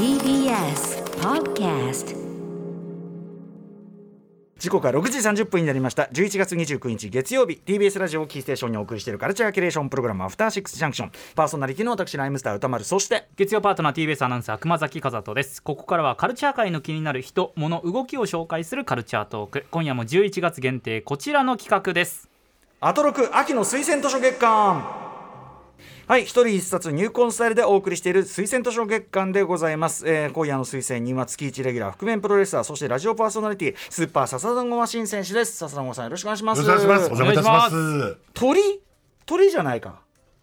TBS Podcast 時刻は6時30分になりました。11月29日月曜日。TBS ラジオをキーステーションにお送りしているカルチャーキュレーションプログラムアフターシックスジャンクション。パーソナリティの私ライムスター歌丸そして月曜パートナー TBS アナウンサー熊崎和人です。ここからはカルチャー界の気になる人物動きを紹介するカルチャートーク。今夜も11月限定こちらの企画です。アトロク秋の推薦図書月間。はい一人一冊入魂スタイルでお送りしている推薦図書月間でございます、えー今夜の推薦人は月1レギュラー覆面プロレスラーそしてラジオパーソナリティスーパーササダンゴマシン選手です。笹団子さんよろしくお願いします。よろしくお願いします。お邪魔いたします。お鳥？鳥じゃないか。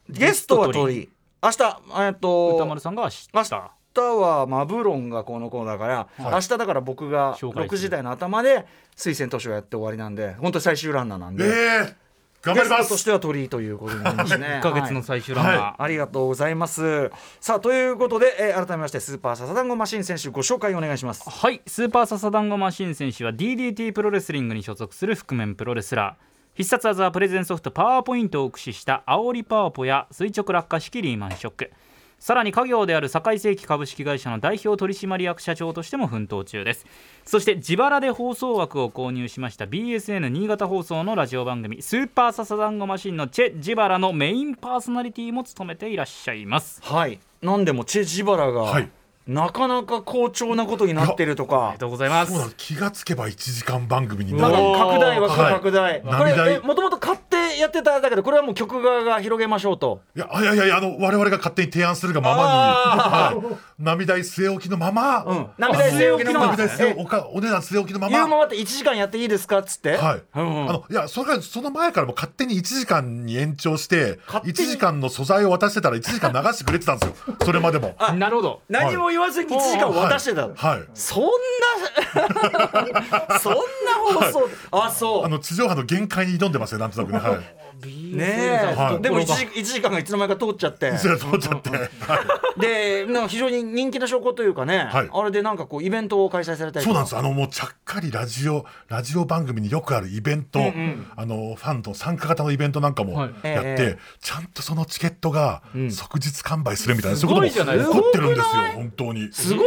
ゲストは鳥。明日えっと歌丸さんが知明日。ったはマブロンがこの子だから、明日だから僕が6紹介する時台の頭で推薦図書やって終わりなんで本当に最終ランナーなんで、ええ頑張ります。としては鳥ということになりますね。1ヶ月の最終ランナー、はありがとうございます。さあということで、えー改めましてスーパーササダンゴマシン選手ご紹介お願いします。はい。スーパーササダンゴマシン選手は DDT プロレスリングに所属する覆面プロレスラー。必殺技はプレゼンソフトパワーポイントを駆使した煽りパワポや垂直落下式リーマンショックさらに家業である堺世紀株式会社の代表取締役社長としても奮闘中です。そして自腹で放送枠を購入しました BSN 新潟放送のラジオ番組「スーパーササダンゴマシン」のチェ・ジバラのメインパーソナリティも務めていらっしゃいます。はい。なんでもチェ・ジバラが、はい。なかなか好調なことになってるとあかりがとうございます。気がつけば1時間番組になる。拡大枠はい。拡大、こ涙れもともと買ってやってたんだけどこれはもう曲側が広げましょうと。いや、いやいやあの、我々が勝手に提案するがままに、はい、涙据え置きのまま、うん。涙据え置きのまま。おかお値段据え置きのまま。言うままって1時間やっていいですかっつって。はい、うんうん。あのいやそれからその前からも勝手に1時間に延長して勝手に。1時間の素材を渡してたら1時間流してくれてたんですよ。それまでも。なるほど。何も言わずに1時間渡してた、はい、はい。そんな そんな放送。あそう。あの地上波の限界に挑んでますよなんとなくね。はいねえ、はい。でも 1, 時1時間がいつの間にか通っちゃって。通っちゃって、はいでなんか非常に人気な証拠というかね、はい。あれでなんかこうイベントを開催されたりとか。そうなんです。あのもうちゃっかりラジオラジオ番組によくあるイベント、あのファンと参加型のイベントなんかもはい。やって、ええ。ちゃんとそのチケットが即日完売するみたいな、すそういうことごいじゃないですか。も起こってるんですよ本当に。すごくな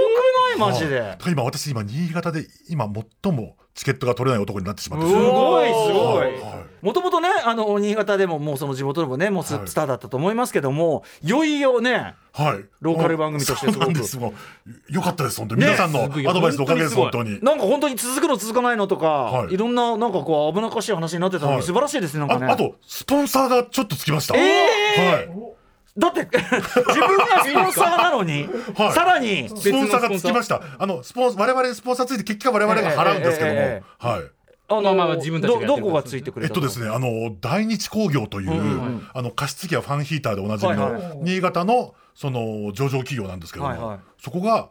い？マジで。今私今新潟で今最もチケットが取れない男になってしまって。すごいすごはい。いはい。もともとねあの新潟でももうその地元でもねもうスはい。スターだったと思いますけども、い、よいよねはい、ローカル番組としてすごくそうなんです。もうよかったです本当に、皆さんのアドバイスのおかげです本当に本当に。なんか本当に続くの続かないのとか、はい。い、ろんななんかこう危なっかしい話になってたのに、はい。素晴らしいですねなんかね。ああとスポンサーがちょっとつきました、えはいだって自分がスポンサーなのに、はい。さらにスポンサー。がつきました。あのスポン我々にスポンサーついて結果我々が払うんですけども、えええはい。あの、まあまあまあ自分たちがやってるどどこがついてくれたの？えっとですね、あの大日工業という、んあの加湿器やファンヒーターでおなじみの、はいはい。新潟のその上場企業なんですけども、はいはい。そこが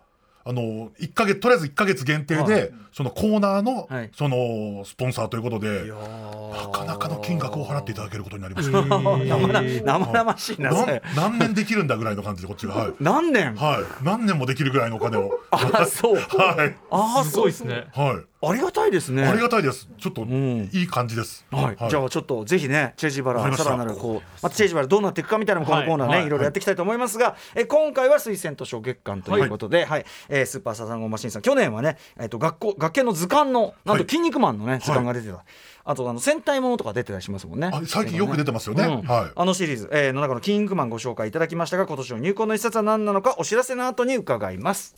あの一ヶ月とりあえず1か月限定で、はい。そのコーナーの、はい。そのスポンサーということでなかなかの金額を払っていただけることになりました。生々生々しいな何年できるんだぐらいの感じでこっちが。はい、何年？はい、何年もできるぐらいのお金を。あそう。はい。あすごいですね。はいありがたいですね。ありがたいです。ちょっとん。いい感じです。はい、じゃあちょっとぜひねチェジバラさらなるこう、まあ、チェジバラどうなっていくかみたいなこのコーナーね、はい。いろいろやっていきたいと思いますが、え今回は推薦図書月間ということで、はい。えースーパーサザンゴマシンさん去年はね、えー、と学校学研の図鑑のなんとはい。筋肉マンのね図鑑が出てた、あとあの戦隊ものとか出てたりしますもんね。あ最近よく出てますよね。うん。はい。あのシリーズ、えーの中の「キングマン」ご紹介いただきましたが今年の入魂の一冊は何なのかお知らせの後に伺います。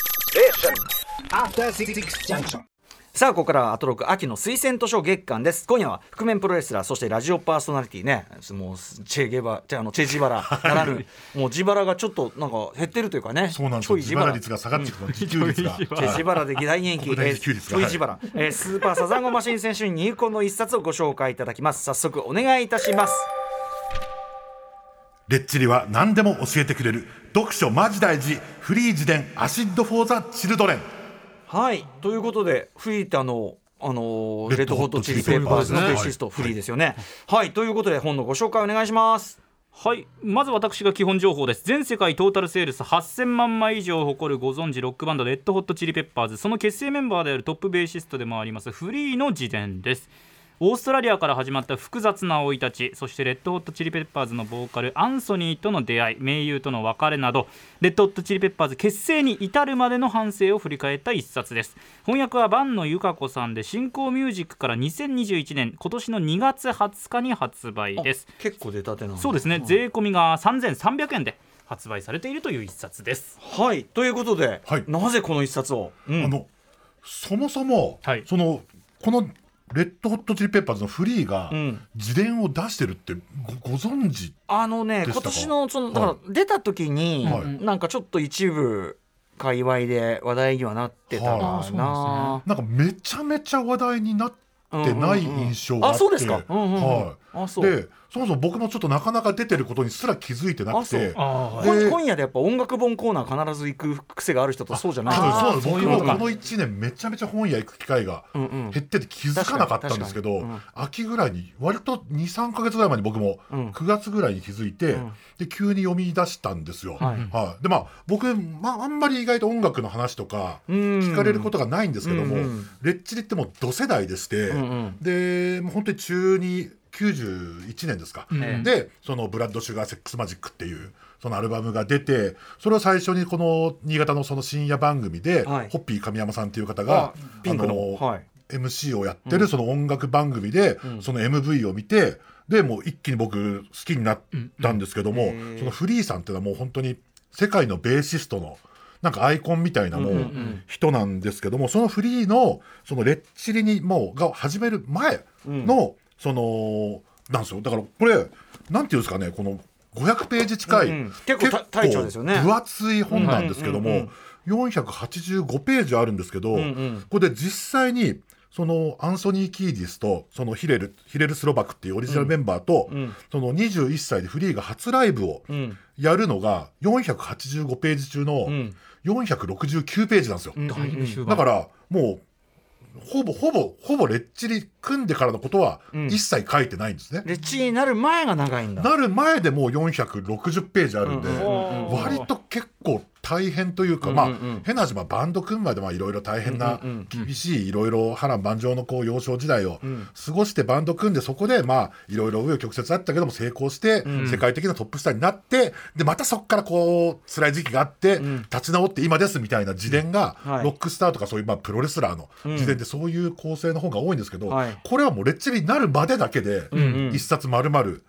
After Six Junction. さあここからはアトロク秋の推薦図書月間です。今夜は覆面プロレスラーそしてラジオパーソナリティね。もうチェゲバじゃあのチェジバラならぬ もう自腹がちょっとなんか減ってるというかね。そうなんです自腹。率が下がってきた。自給率が。チェジバラで大人気えーちょい自腹、えースーパーサザンゴマシン選手に入魂の一冊をご紹介いただきます。早速お願いいたします。レッチリは何でも教えてくれる読書マジ大事フリー自伝アシッド・フォー・ザ・チルドレンはい。ということでフリータのあのーレッドホットチリペッパーパーズね。ベーシストフリーですよね。はい。ということで本のご紹介お願いします。はい。まず私が基本情報です。全世界トータルセールス8000万枚以上を誇るご存知ロックバンドレッドホットチリペッパーズ。その結成メンバーであるトップベーシストでもありますフリーの自伝ですオーストラリアから始まった複雑な生い立ちそしてレッドホットチリペッパーズのボーカルアンソニーとの出会い盟友との別れなどレッドホットチリペッパーズ結成に至るまでの反省を振り返った一冊です。翻訳は坂野由香子さんで新興ミュージックから2021年今年の2月20日に発売です。結構出たてなそうですね。税込みが3300円で発売されているという一冊です。はい。ということで、はい。なぜこの一冊を、うん。あのそもそも、はい。そのこのレッドホットチリペッパーズのフリーがん。自伝を出してるってごご存知あのね今年のそのだから出た時に、はい。なんかちょっと一部界隈で話題にはなってたかな、はい。なんかめちゃめちゃ話題になってない印象があって、あそうですか、うんうんうん。はいでそもそも僕もちょっとなかなか出てることにすら気づいてなくて。あ今で今夜でやっぱ音楽本コーナー必ず行く癖がある人とそうじゃない多分そう僕もこの1年めちゃめちゃ本屋行く機会がうんうん。減ってて気づかなかったんですけど、確かに確秋ぐらいに割と23か月ぐらい前に僕もうん。9月ぐらいに気づいて、ん。で急に読み出したんですよ。はい。でまあ僕、まあ、あんまり意外と音楽の話とかうん。聞かれることがないんですけども、うんうん。レッチリってもう同世代でして、うんうん。でもう本当に中に91年ですか、ん。でその「ブラッド・シュガー・セックス・マジック」っていうそのアルバムが出てそれを最初にこの新潟のその深夜番組で、はい。ホッピー神山さんっていう方があの。はい。MC をやってるその音楽番組で、その MV を見てでもう一気に僕好きになったんですけども、そのフリーさんっていうのはもう本当に世界のベーシストのなんかアイコンみたいなもう人なんですけども、そのフリーのそのレッチリにもうが始める前の、そのなんですよ。だからこれなんていうんですかねこの500ページ近い、うんうん。結構ですよね。分厚い本なんですけども、うんうん485ページあるんですけど、んこれで実際にそのアンソニー・キーディスとそのヒレルヒレル・スロバクっていうオリジナルメンバーと、んその21歳でフリーが初ライブをん。やるのが485ページ中のん。469ページなんですよ。だからもうほぼほぼほぼレッチリ組んでからのことは一切書いてないんですね。レッチリになる前が長いんだ。なる前でもう460ページあるんで、うんうんうん。割と結構大変というか、うんまあうん。うん変な話、まあ、バンド組むまでいろいろ大変な、うんうん厳しいいろいろ波乱万丈のこう幼少時代を過ごしてバンド組んでそこでまあいろいろ紆余曲折あったけども成功して、世界的なトップスターになってでまたそこからこう辛い時期があって、立ち直って今ですみたいな自伝が、はい。ロックスターとかそういうまあプロレスラーの自伝でそういう構成の方が多いんですけど、はい。これはもうレッチリになるまでだけで一冊丸々うん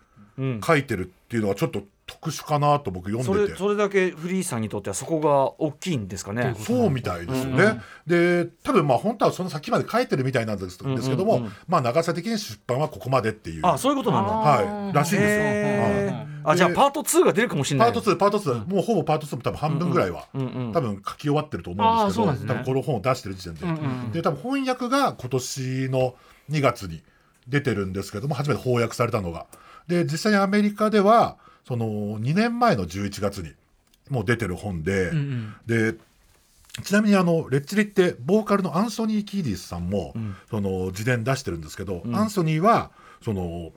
書いてるっていうのはちょっと特殊かなと僕読んでて。それそれだけフリーさんにとってはそこが大きいんですかね。そうみたいですよね。で多分まあ本当はその先まで書いてるみたいなんですけども、まあ長さ的に出版はここまでっていう。あそういうことなんだ。はい、らしいんですよ。へはい。ーあじゃあパート2が出るかもしれない。パート2パート2、もうほぼパート2も多分半分ぐらいは、多分書き終わってると思うんですけどね。多分この本を出してる時点で、で多分翻訳が今年の2月に出てるんですけども初めて翻訳されたのがで実際にアメリカではその2年前の11月にもう出てる本で、でちなみにあのレッチリってボーカルのアンソニー・キーディスさんも、その自伝出してるんですけど、アンソニーはその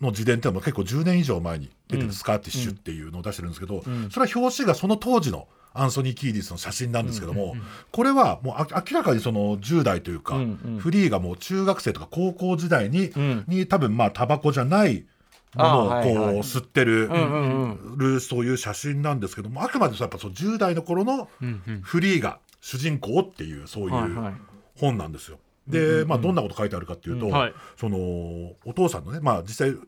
の自伝っていうのも結構10年以上前に出てるスカー・ティッシュっていうのを出してるんですけど、それは表紙がその当時のアンソニー・キーディスの写真なんですけども、これはもうあ明らかにその10代というか、フリーがもう中学生とか高校時代に,、に多分まあタバコじゃないものをこう、吸ってる、るそういう写真なんですけどもあくまでやっぱその10代の頃のフリーが主人公っていうそういう本なんですよ。で、まあ、どんなこと書いてあるかっていうと、はい。そのお父さんのね、まあ、実際う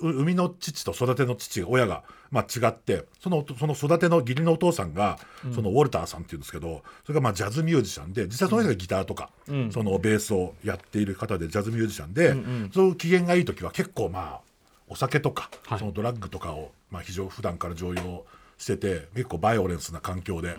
生みの父と育ての父が親が、まあ、違ってそのその育ての義理のお父さんが、そのウォルターさんっていうんですけどそれがまあジャズミュージシャンで実際その人がギターとか、そのベースをやっている方でジャズミュージシャンで、その機嫌がいい時は結構まあお酒とか、はい。そのドラッグとかを、まあ、非常普段から常用してて結構バイオレンスな環境で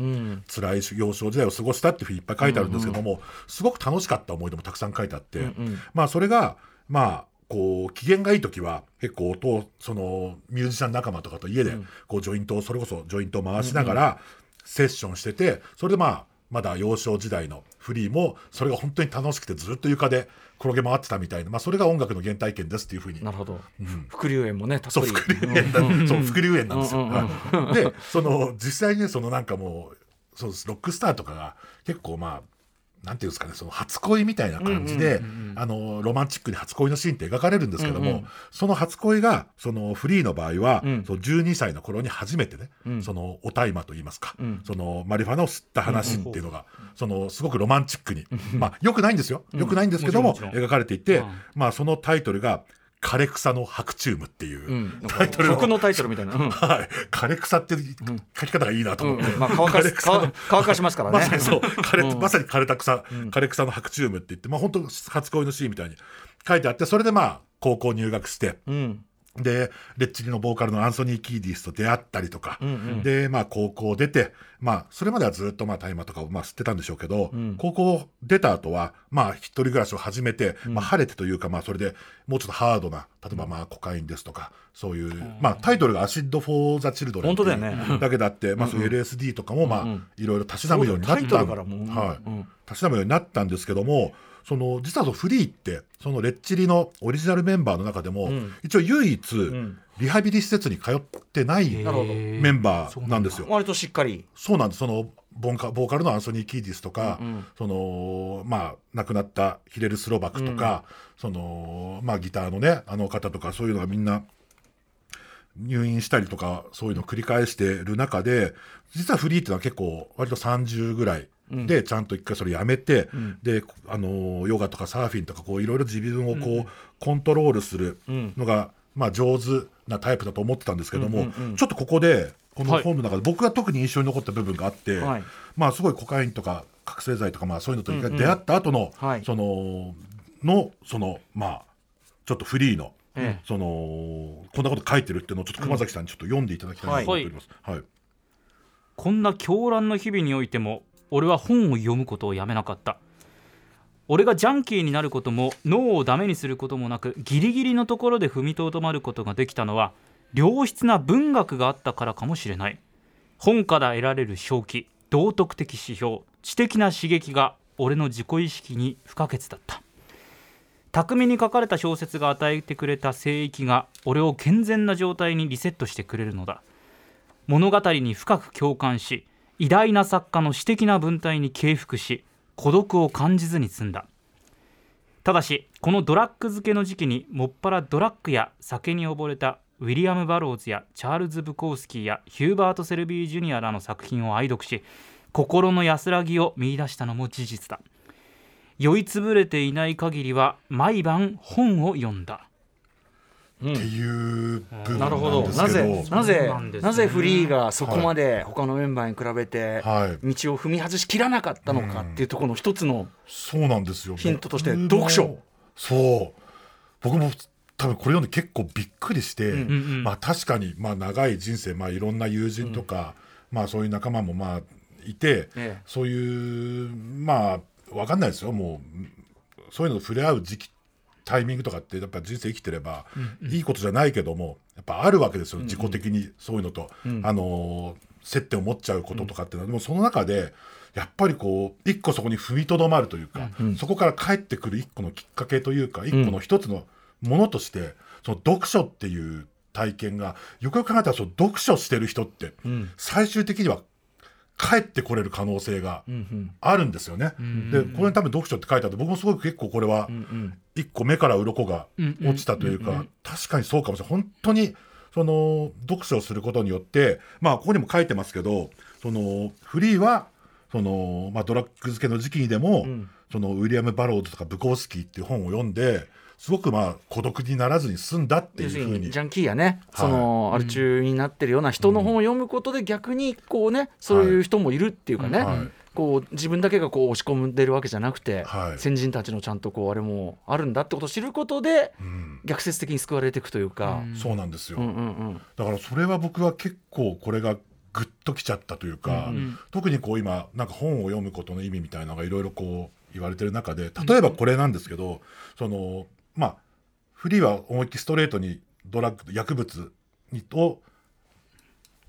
辛い幼少時代を過ごしたっていうふうにいっぱい書いてあるんですけども、すごく楽しかった思い出もたくさん書いてあって、まあそれがまあこう機嫌がいい時は結構音そのミュージシャン仲間とかと家でこうジョイントをそれこそジョイントを回しながらセッションしててそれでまあまだ幼少時代のフリーもそれが本当に楽しくてずっと床で転げ回ってたみたいな、まあ、それが音楽の原体験ですっていうふうに。なるほど。副流炎もねそう副流炎だ、そう副流炎なんですよ。はいでその実際にねそのなんかもうそうです。ロックスターとかが結構まあなんていうんですかねその初恋みたいな感じで、あのロマンチックに初恋のシーンって描かれるんですけども、うんうん。その初恋がそのフリーの場合は、うん。その12歳の頃に初めてね、うん。そのお大麻といいますか、うん。そのマリファナを吸った話っていうのが、そのすごくロマンチックに、まあよくないんですよ。よくないんですけども,、描かれていて、うん。まあそのタイトルが「枯れ草の白チューム」っていう、うん、タイトルの。曲のタイトルみたいな、うん。はい、枯れ草って書き方がいいなと思って、うん。まあ、乾か枯れす草。の乾乾かしますからね。まさにそう。枯れ、うんまさに枯れた草、枯れ草の白チュームって言って、まあ本当初恋のシーンみたいに書いてあって、それでまあ高校入学して、うん、で、レッチリのボーカルのアンソニー・キーディスと出会ったりとか、うんうん。で、まあ高校出て、まあそれまではずっとまあ大麻とかをまあ吸ってたんでしょうけど、うん。高校出た後は、まあ一人暮らしを始めて、まあ晴れてというか、まあそれでもうちょっとハードな、例えばまあコカインですとか、そういう、まあタイトルがアシッド・フォー・ザ・チルドレンだよね。だけだって、まあそういう LSD とかもまあいろいろたしなむようになったはいうんたしなむようになったんですけども、その実はそのフリーってそのレッチリのオリジナルメンバーの中でも、ん。一応唯一、ん。リハビリ施設に通ってないメンバーなんですよ。割としっかり。そうなんです。そのボンカボーカルのアンソニー・キーディスとか、うんうん。そのまあ亡くなったヒレル・スロバクとか、そのまあギターのねあの方とかそういうのがみんな入院したりとかそういうのを繰り返してる中で実はフリーっていうのは結構割と30ぐらいでちゃんと一回それやめて、であのヨガとかサーフィンとかこういろいろ自分をこう、コントロールするのが、まあ、上手なタイプだと思ってたんですけども、うんうんうん。ちょっとここでこのはい。本の中で僕が特に印象に残った部分があって、はい。まあすごいコカインとか覚醒剤とかまあそういうのと一回出会った後の、はい。そののそのまあちょっとフリーの、ええ。そのこんなこと書いてるっていうのをちょっと熊崎さんにちょっと読んでいただきたいなと思っております。はい。こんな狂乱の日々においても俺は本を読むことをやめなかった。俺がジャンキーになることも脳をダメにすることもなくギリギリのところで踏みとどまることができたのは良質な文学があったからかもしれない。本から得られる正気道徳的指標知的な刺激が俺の自己意識に不可欠だった。巧みに書かれた小説が与えてくれた聖域が俺を健全な状態にリセットしてくれるのだ。物語に深く共感し偉大な作家の詩的な文体に敬服し孤独を感じずに済んだ。ただしこのドラッグ漬けの時期にもっぱらドラッグや酒に溺れたウィリアム・バローズやチャールズ・ブコースキーやヒューバート・セルビー・ジュニアらの作品を愛読し心の安らぎを見出したのも事実だ。酔いつぶれていない限りは毎晩本を読んだ。っていう部分なるほど。なん。ですなぜけど、なぜそうなんですね。なぜフリーがそこまで他のメンバーに比べてはい。道を踏み外しきらなかったのかっていうところの一つのそうなんですよヒントとして僕も読書。そう。僕も多分これ読んで結構びっくりして、うんうんうん。まあ確かにまあ長い人生まあいろんな友人とか、まあそういう仲間もまあいて、ええ。そういうまあわかんないですよ。もうそういうのと触れ合う時期タイミングとかってやっぱ人生生きてれば、いいことじゃないけどもやっぱあるわけですよ、自己的にそういうのと、あのー接点を持っちゃうこととかっていうのは、でもその中でやっぱりこう一個そこに踏みとどまるというか、そこから帰ってくる一個のきっかけというか一個の一つのものとして、その読書っていう体験がよくよく考えたらその読書してる人って、最終的には帰ってこれる可能性があるんですよね。でこれに多分読書って書いてあって僕もすごく結構これは一個目から鱗が落ちたというか確かにそうかもしれない。本当にその読書をすることによってまあここにも書いてますけどそのフリーはその、まあ、ドラッグ漬けの時期にでも、そのウィリアム・バローズとかブコースキーっていう本を読んですごくまあ孤独にならずに済んだってい要うふうに。ジャンキーやね、はい。そのアル中になってるような人の本を読むことで逆にこうねそういう人もいるっていうかね、はい。こう自分だけがこう押し込んでるわけじゃなくて、はい。先人たちのちゃんとこうあれもあるんだってことを知ることでうん。逆説的に救われていくというか。そうなんですよ、うんうんうん。だからそれは僕は結構これがグッときちゃったというか、ん。特にこう今なんか本を読むことの意味みたいなのがいろいろこう言われてる中で例えばこれなんですけど、そのまあフリーは思いっきりストレートにドラッグ薬物にを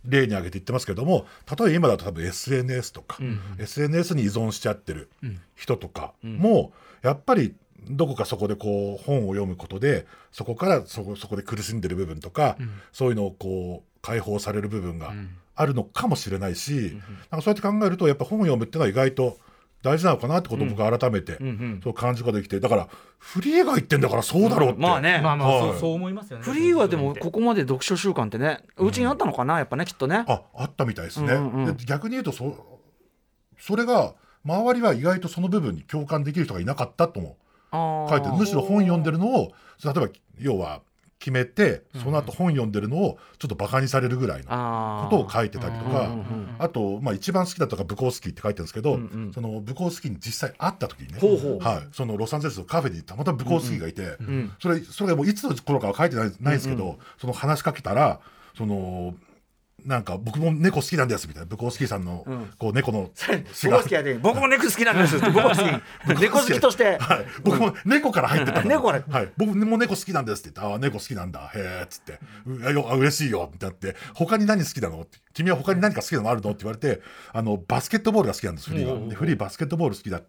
例に挙げて言ってますけども例えば今だと多分 SNS とか、SNS に依存しちゃってる人とかも、やっぱりどこかそこでこう本を読むことでそこからそこそこで苦しんでる部分とか、そういうのをこう解放される部分があるのかもしれないし、なんかそうやって考えるとやっぱ本を読むっていうのは意外と大事なのかなってことを僕は改めて、うんうん。そう感じができて。だからフリーが言ってんだからそうだろうって、まあね、まあまあ、はい。そうそう思いますよね。フリーはでもここまで読書習慣ってねうちにあったのかなやっぱねきっとね。ああったみたいですね、うんうんうん。で逆に言うとそそれが周りは意外とその部分に共感できる人がいなかったとも書いてる。むしろ本読んでるのを例えば要は決めてその後本読んでるのをちょっとバカにされるぐらいのことを書いてたりとかうんうんうんあと、まあ、一番好きだったのが武功スキーって書いてるんですけど、うんうんその武功スキーに実際会った時にねはい、そのロサンゼルスのカフェにたまたま武功スキーがいて、んそれそれがもういつの頃かは書いてないないんですけど、その話しかけたらそのなんか僕も猫好きなんですみたいな武功スキーさんの、ん。こう猫の 僕も猫好きなんですって僕も好き。猫好きとして。はい、僕も猫から入ってたの。猫から。はい、僕も猫好きなんですって言って「ああ猫好きなんだ。へえ」っつって「うあよあ嬉しいよ」ってなって「他に何好きなの?」って「君は他に何か好きなのあるの?」って言われてあのバスケットボールが好きなんですフリーがでフリーバスケットボール好きだ。って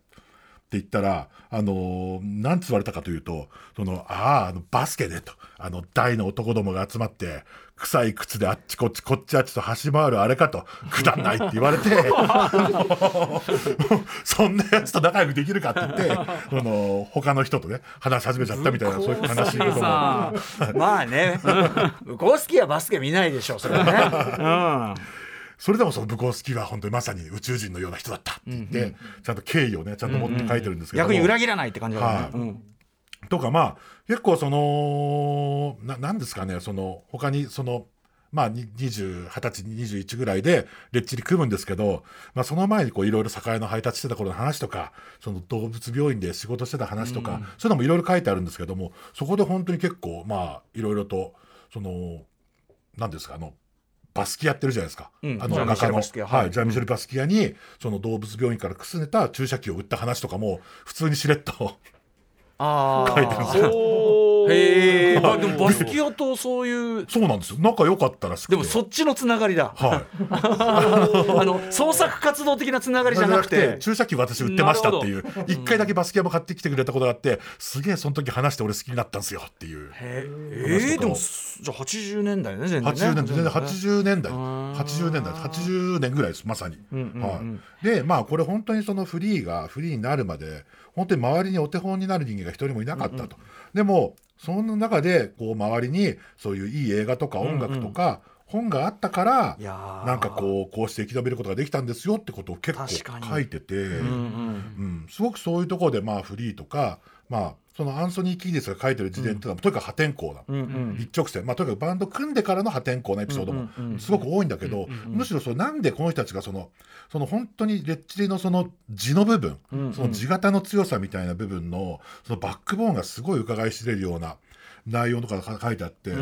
言ったら、あのーなんつ言われたかというと、その、ああ、あの、バスケでと、あの、大の男どもが集まって、臭い靴であっちこっち、こっちあっちと走り回るあれかと、くだんないって言われて、そんなやつと仲良くできるかって言って、その、他の人とね、話し始めちゃったみたいな、そういう悲しいことも。さまあね。向こう好きはバスケ見ないでしょそれはねそれでもその武功好きは本当にまさに宇宙人のような人だったって言って、ちゃんと敬意をね、ちゃんと持って書いてるんですけども、逆に裏切らないって感じだよね。はい。うん。とかまあ結構そのななんですかねその他にそのまあに20、20歳、21ぐらいでレッチリ組むんですけど、まあその前にこういろいろ酒屋の配達してた頃の話とか、その動物病院で仕事してた話とか、そういうのもいろいろ書いてあるんですけども、そこで本当に結構まあいろいろと、その、なんですか、あの、バスキアやってるじゃないですか。うんあの画家のジャンミシェル・バスキアに、その動物病院からくすねた注射器を売った話とかも、普通にしれっとああ 書いてるんですよ。へえ、あでもバスキアとそういう。そうなんですよ。仲良かったらしくて。でもそっちのつながりだ。はい。あの創作活動的なつながりじゃなくて。注射器私売ってましたっていう。一回だけバスケも買ってきてくれたことがあってすげえその時話して俺好きになったんですよっていう。ええーでもじゃあ80年代ね全然ね。80年代全然80年代。ん80年代80年ぐらいですまさに、はい、でまあこれ本当にそのフリーがフリーになるまで本当に周りにお手本になる人間が一人もいなかったと、でもその中でこう周りにそういういい映画とか音楽とか、本があったからなんかこうこうして生き延びることができたんですよってことを結構書いてて、うん、すごくそういうところでまあフリーとか、まあ、そのアンソニー・キーディスが書いてる自伝っていうのは、とにかく破天荒な、うんうん。一直線、まあ、とにかくバンド組んでからの破天荒なエピソードもすごく多いんだけど、むしろそれなんでこの人たちがそのその本当にレッチリのその地の部分、うんうん。その地型の強さみたいな部分のそのバックボーンがすごい伺い知れるような内容とかが書いてあって、うんう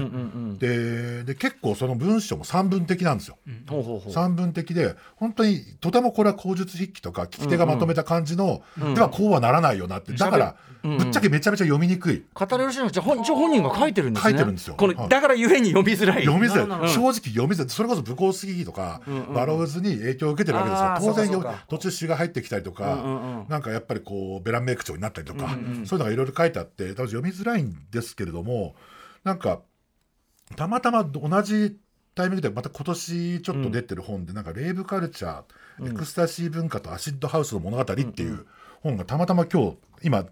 んでで結構その文章も散文的なんですよ。うん。ほうほうほう。散文的で本当にとてもこれは口述筆記とか聞き手がまとめた感じの、うんではこうはならないよなって。だから、うんうん。ぶっちゃけめちゃめちゃ読みにくい。語れるしのじゃあ本一応本人が書いてるんですね。書いてるんですよ。このはいだからゆえに読みづらい。読みづらい、正直読みづらい。それこそ武功主義とか、バローズに影響を受けてるわけですよ。当然そうかそうか。途中詩が入ってきたりとか、うんうんうん。なんかやっぱりこうベランメイク調になったりとか、うんうんそういうのがいろいろ書いてあって多分読みづらいんですけれどもなんかたまたま同じタイミングでまた今年ちょっと出てる本で、なんかレイブカルチャー、エクスタシー文化とアシッドハウスの物語っていう本がたまたま今日今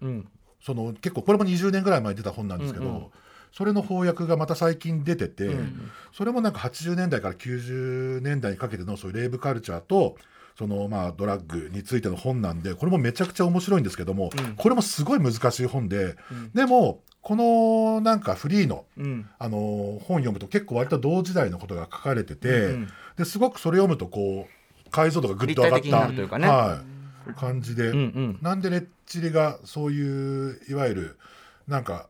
うん。その結構これも20年ぐらい前に出た本なんですけど、それの翻訳がまた最近出てて、それもなんか80年代から90年代にかけてのそういうレイブカルチャーとそのまあドラッグについての本なんでこれもめちゃくちゃ面白いんですけども、これもすごい難しい本で、でもこのなんかフリーのうん。あの本読むと結構割と同時代のことが書かれてて、うんですごくそれ読むとこう解像度がぐっと上がったるというかね。はい、感じで、うんうん。なんでレッチリがそういういわゆるなんか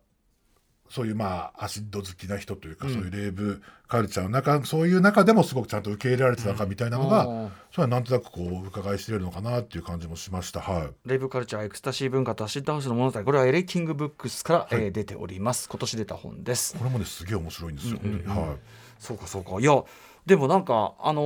そういうまあアシッド好きな人というか、そういうレイブカルチャーの中そういう中でもすごくちゃんと受け入れられてたのかみたいなのが、うん。それはなんとなくこう伺い知れるのかなっていう感じもしました。はい。レイブカルチャーエクスタシー文化とアシッドハウスの物語これはエレキングブックスから、えー出ております。今年出た本ですこれもねすげえ面白いんですよ、本当にはいそうかそうか。いやでもなんかあの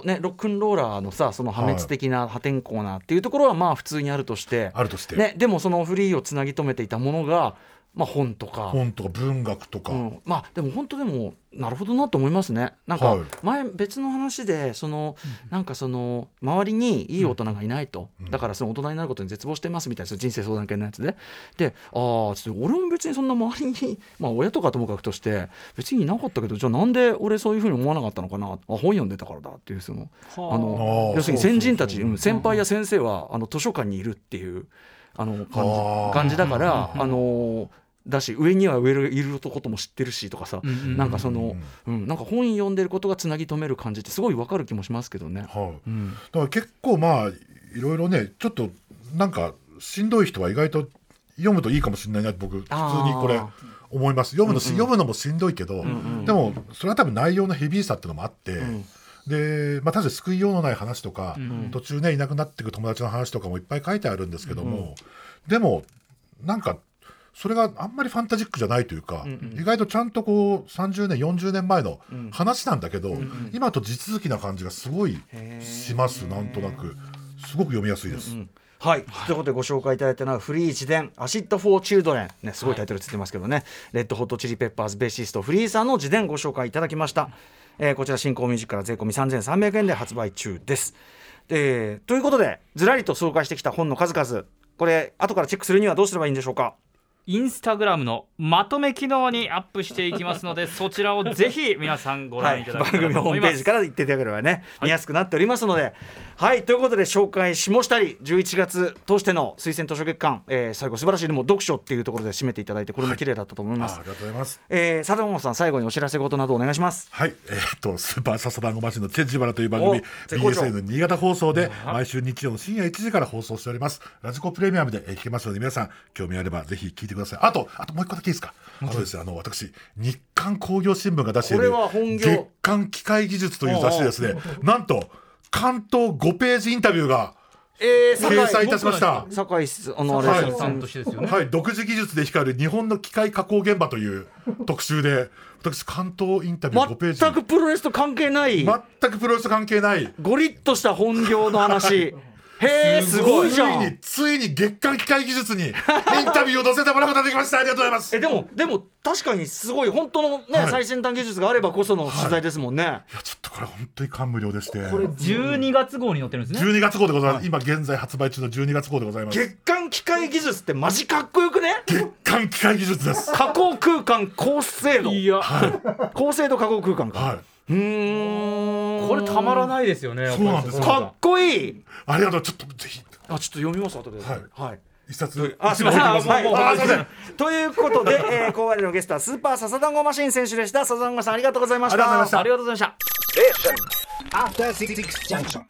ーねロックンローラーのさその破滅的な破天荒なっていうところはまあ普通にあるとして、あるとして、ね、でもそのフリーをつなぎ止めていたものがまあ、本とか。本とか文学とか、うん、まあでも本当でもなるほどなと思いますね。なんかはい。前別の話でそのなんかその周りにいい大人がいないと、だからその大人になることに絶望してますみたいな人生相談系のやつで。でああつって俺も別にそんな周りに まあ親とかともかくとして別にいなかったけどじゃあなんで俺そういうふうに思わなかったのかな？あ本読んでたからだっていうそのあ。はあの要するに先人たちそうそうそうう。ん先輩や先生はあの図書館にいるっていうあの感じ感じだからあのだし上には上いることも知ってるしとかさ、うんうんなんかその、うん、なんか本読んでることがつなぎ止める感じってすごいわかる気もしますけどね。はい。うん、だから結構まあいろいろねちょっとなんかしんどい人は意外と読むといいかもしれないなって僕普通にこれあ思います。読むのし、うんうん。読むのもしんどいけど、んうんでもそれは多分内容のヘビーさっていうのもあって、ん。で、まあ、確かに救いようのない話とか、ん途中ねいなくなっていく友達の話とかもいっぱい書いてあるんですけども、でもなんかそれがあんまりファンタジックじゃないというか、意外とちゃんとこう30年40年前の話なんだけど、今と地続きな感じがすごいしますなんとなく。すごく読みやすいです。はい、ということでご紹介いただいたのはフリー自伝「アシッド・フォー・チルドレン」ねすごいタイトルついてますけどね、レッドホット・チリ・ペッパーズベーシストフリーさんの自伝ご紹介いただきました、えーこちらシンコーミュージックから税込み3300円で発売中です、えーということでずらりと紹介してきた本の数々。これ後からチェックするにはどうすればいいんでしょうか？インスタグラムのまとめ機能にアップしていきますのでそちらをぜひ皆さんごはい、覧いただ番けたらと思います組のホームページから言っていただければね、見やすくなっておりますので、はい、ということで紹介しもしたり、11月通しての推薦図書月間、えー最後素晴らしいでも読書っていうところで締めていただいて、これも綺麗だったと思います。あありがとうございます。えー、佐藤さん、最後にお知らせ事などお願いします。はい、えーっと、スーパーササダンゴマシンのチェンジバラという番組お、絶好調 BSN 新潟放送で、毎週日曜の深夜1時から放送しております。ラジコプレミアムでえー聞けますので、皆さん、興味あればぜひ聞いてください。あと、あともう一個だけいいですか？あとですね、あの、私、日刊工業新聞が出していこれるは本業月刊機械技術という雑誌ですね、なんと、関東5ページインタビューがえー、掲載いたしました。酒井あの、あれはいさんとしてですよね、はい、独自技術で光る日本の機械加工現場という特集で、私、関東インタビュー5ページ。全くプロレスと関係ない、全くプロレスと関係ない。ゴリッとした本業の話。へえ、すごい。じゃん。ついに。ついに月間機械技術に インタビューを載せてもらうことができました。ありがとうございます。いえでもでも確かにすごい本当のね、はい。最先端技術があればこその取材ですもんね。やちょっとこれ本当に感無量でして。これ12月号に載ってるんですね。12月号でございます、今現在発売中の12月号でございます。月間機械技術ってマジかっこよくね？月間機械技術です。加工空間高精度。い。や高精度加工空間か、はいうーん。これたまらないですよねそうなんですよ。かっこいい。ありがとうちょっとぜひ。あちょっと読みます後で。はい。はい。一冊。あ、すみません。はい、ますあすいません。ということで、えー、後半のゲストはスーパーササダンゴマシン選手でした。ササダンゴさん、ありがとうございました。ありがとうございました。ありがとうございました。Station. After Six Junction.